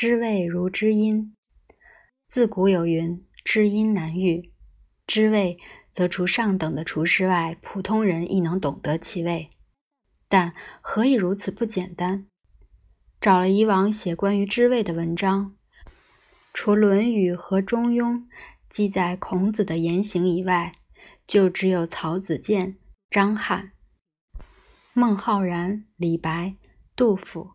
知味如知音。自古有云：“知音难遇。”知味则除上等的厨师外，普通人亦能懂得其味。但何以如此不简单？找了以往写关于知味的文章，除《论语》和《中庸》记载孔子的言行以外，就只有曹子建、张翰、孟浩然、李白、杜甫、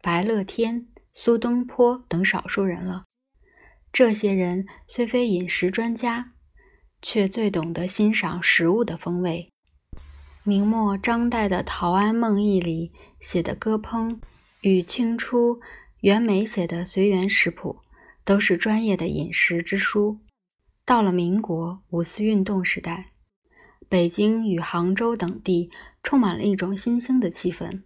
白乐天。苏东坡等少数人了。这些人虽非饮食专家，却最懂得欣赏食物的风味。明末张岱的《陶庵梦忆》里写的歌烹，与清初袁枚写的《随园食谱》，都是专业的饮食之书。到了民国五四运动时代，北京与杭州等地充满了一种新兴的气氛。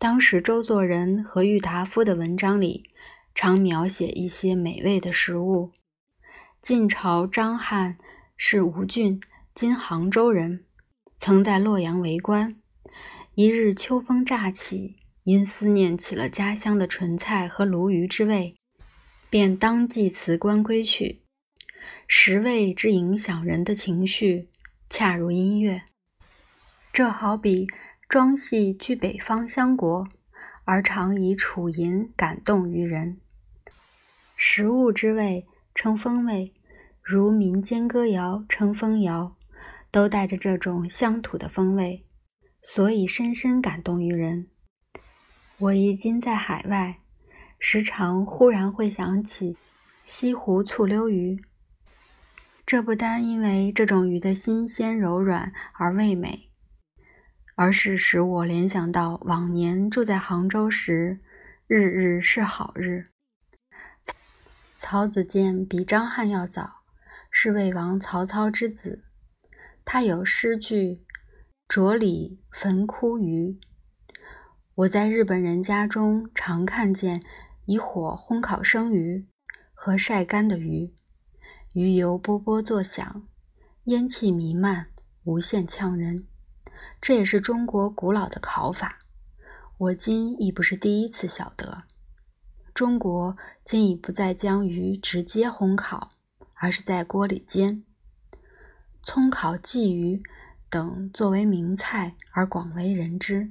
当时周作人和郁达夫的文章里，常描写一些美味的食物。晋朝张翰是吴郡（今杭州）人，曾在洛阳为官。一日秋风乍起，因思念起了家乡的莼菜和鲈鱼之味，便当即辞官归去。食味之影响人的情绪，恰如音乐。这好比。庄系居北方乡国，而常以楚吟感动于人。食物之味称风味，如民间歌谣称风谣，都带着这种乡土的风味，所以深深感动于人。我一今在海外，时常忽然会想起西湖醋溜鱼。这不单因为这种鱼的新鲜柔软而味美。而是使我联想到往年住在杭州时，日日是好日。曹子建比张翰要早，是魏王曹操之子。他有诗句：“着里焚枯鱼。”我在日本人家中常看见以火烘烤生鱼和晒干的鱼，鱼油波波作响，烟气弥漫，无限呛人。这也是中国古老的烤法，我今亦不是第一次晓得。中国今已不再将鱼直接烘烤，而是在锅里煎。葱烤鲫鱼等作为名菜而广为人知。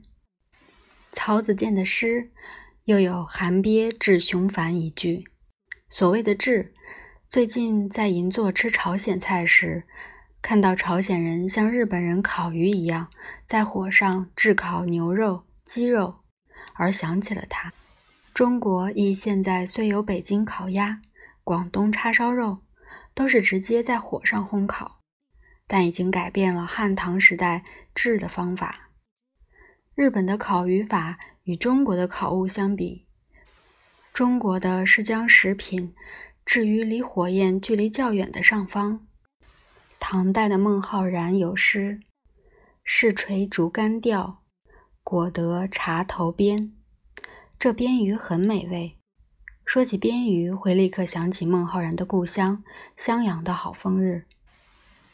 曹子建的诗又有“寒鳖至熊烦”一句。所谓的“至”，最近在银座吃朝鲜菜时。看到朝鲜人像日本人烤鱼一样在火上炙烤牛肉、鸡肉，而想起了他。中国亦现在虽有北京烤鸭、广东叉烧肉，都是直接在火上烘烤，但已经改变了汉唐时代制的方法。日本的烤鱼法与中国的烤物相比，中国的是将食品置于离火焰距离较远的上方。唐代的孟浩然有诗：“试垂竹竿钓，果得茶头边。”这边鱼很美味。说起边鱼，会立刻想起孟浩然的故乡襄阳的好风日，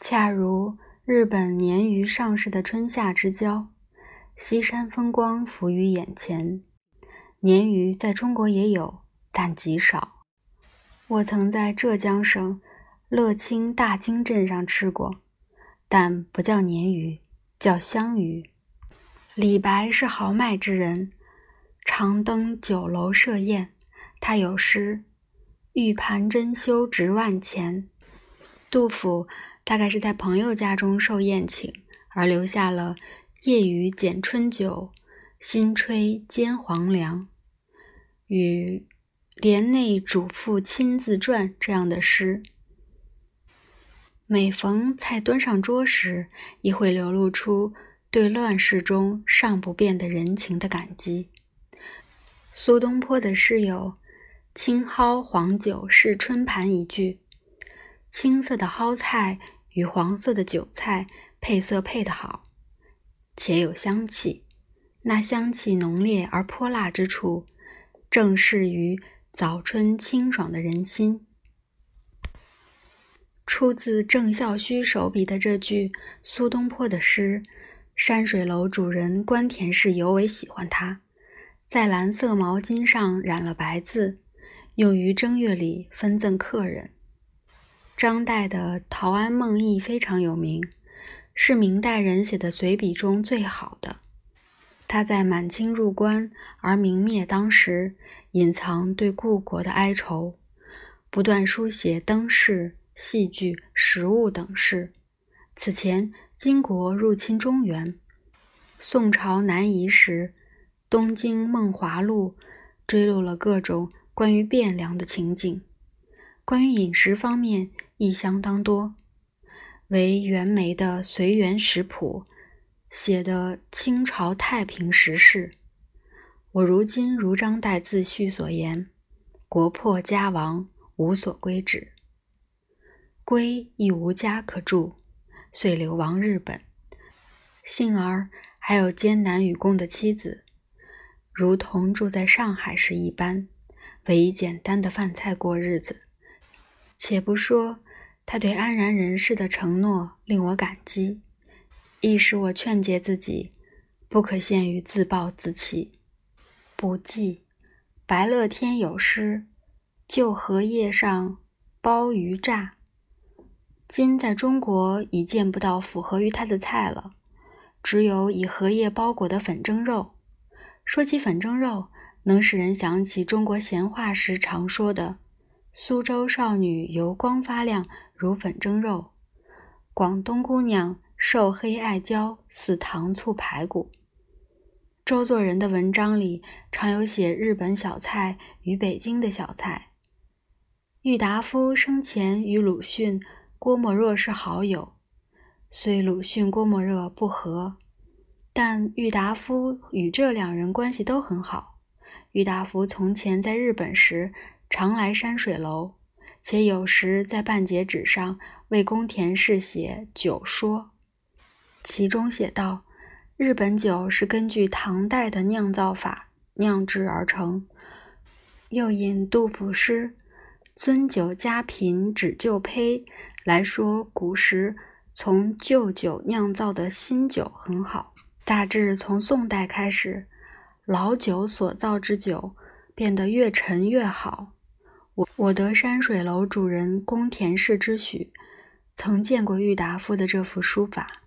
恰如日本鲶鱼上市的春夏之交，西山风光浮于眼前。鲶鱼在中国也有，但极少。我曾在浙江省。乐清大金镇上吃过，但不叫鲶鱼，叫香鱼。李白是豪迈之人，常登酒楼设宴。他有诗：“玉盘珍羞值万钱。”杜甫大概是在朋友家中受宴请，而留下了“夜雨剪春酒，新炊煎黄粱”与“帘内主妇亲自传”这样的诗。每逢菜端上桌时，亦会流露出对乱世中尚不变的人情的感激。苏东坡的诗有“青蒿黄酒试春盘”一句，青色的蒿菜与黄色的韭菜配色配得好，且有香气。那香气浓烈而泼辣之处，正适于早春清爽的人心。出自郑孝胥手笔的这句苏东坡的诗，山水楼主人关田氏尤为喜欢它，在蓝色毛巾上染了白字，用于正月里分赠客人。张岱的《陶庵梦忆》非常有名，是明代人写的随笔中最好的。他在满清入关而明灭当时，隐藏对故国的哀愁，不断书写灯饰、戏剧、食物等事。此前，金国入侵中原，宋朝南移时，《东京梦华录》追录了各种关于汴梁的情景。关于饮食方面亦相当多，为袁枚的《随园食谱》。写的清朝太平时事，我如今如张岱自序所言：“国破家亡，无所归止，归亦无家可住，遂流亡日本。幸而还有艰难与共的妻子，如同住在上海时一般，唯以简单的饭菜过日子。且不说他对安然人世的承诺，令我感激。”亦使我劝诫自己，不可陷于自暴自弃。不记，白乐天有诗：“旧荷叶上包鱼炸。”今在中国已见不到符合于它的菜了，只有以荷叶包裹的粉蒸肉。说起粉蒸肉，能使人想起中国闲话时常说的：“苏州少女油光发亮，如粉蒸肉；广东姑娘。”瘦黑爱娇似糖醋排骨。周作人的文章里常有写日本小菜与北京的小菜。郁达夫生前与鲁迅、郭沫若是好友，虽鲁迅、郭沫若不和，但郁达夫与这两人关系都很好。郁达夫从前在日本时常来山水楼，且有时在半截纸上为宫田氏写酒说。其中写道：“日本酒是根据唐代的酿造法酿制而成。”又引杜甫诗“尊酒家贫只旧胚”来说，古时从旧酒酿造的新酒很好。大致从宋代开始，老酒所造之酒变得越陈越好。我我得山水楼主人宫田氏之许，曾见过郁达夫的这幅书法。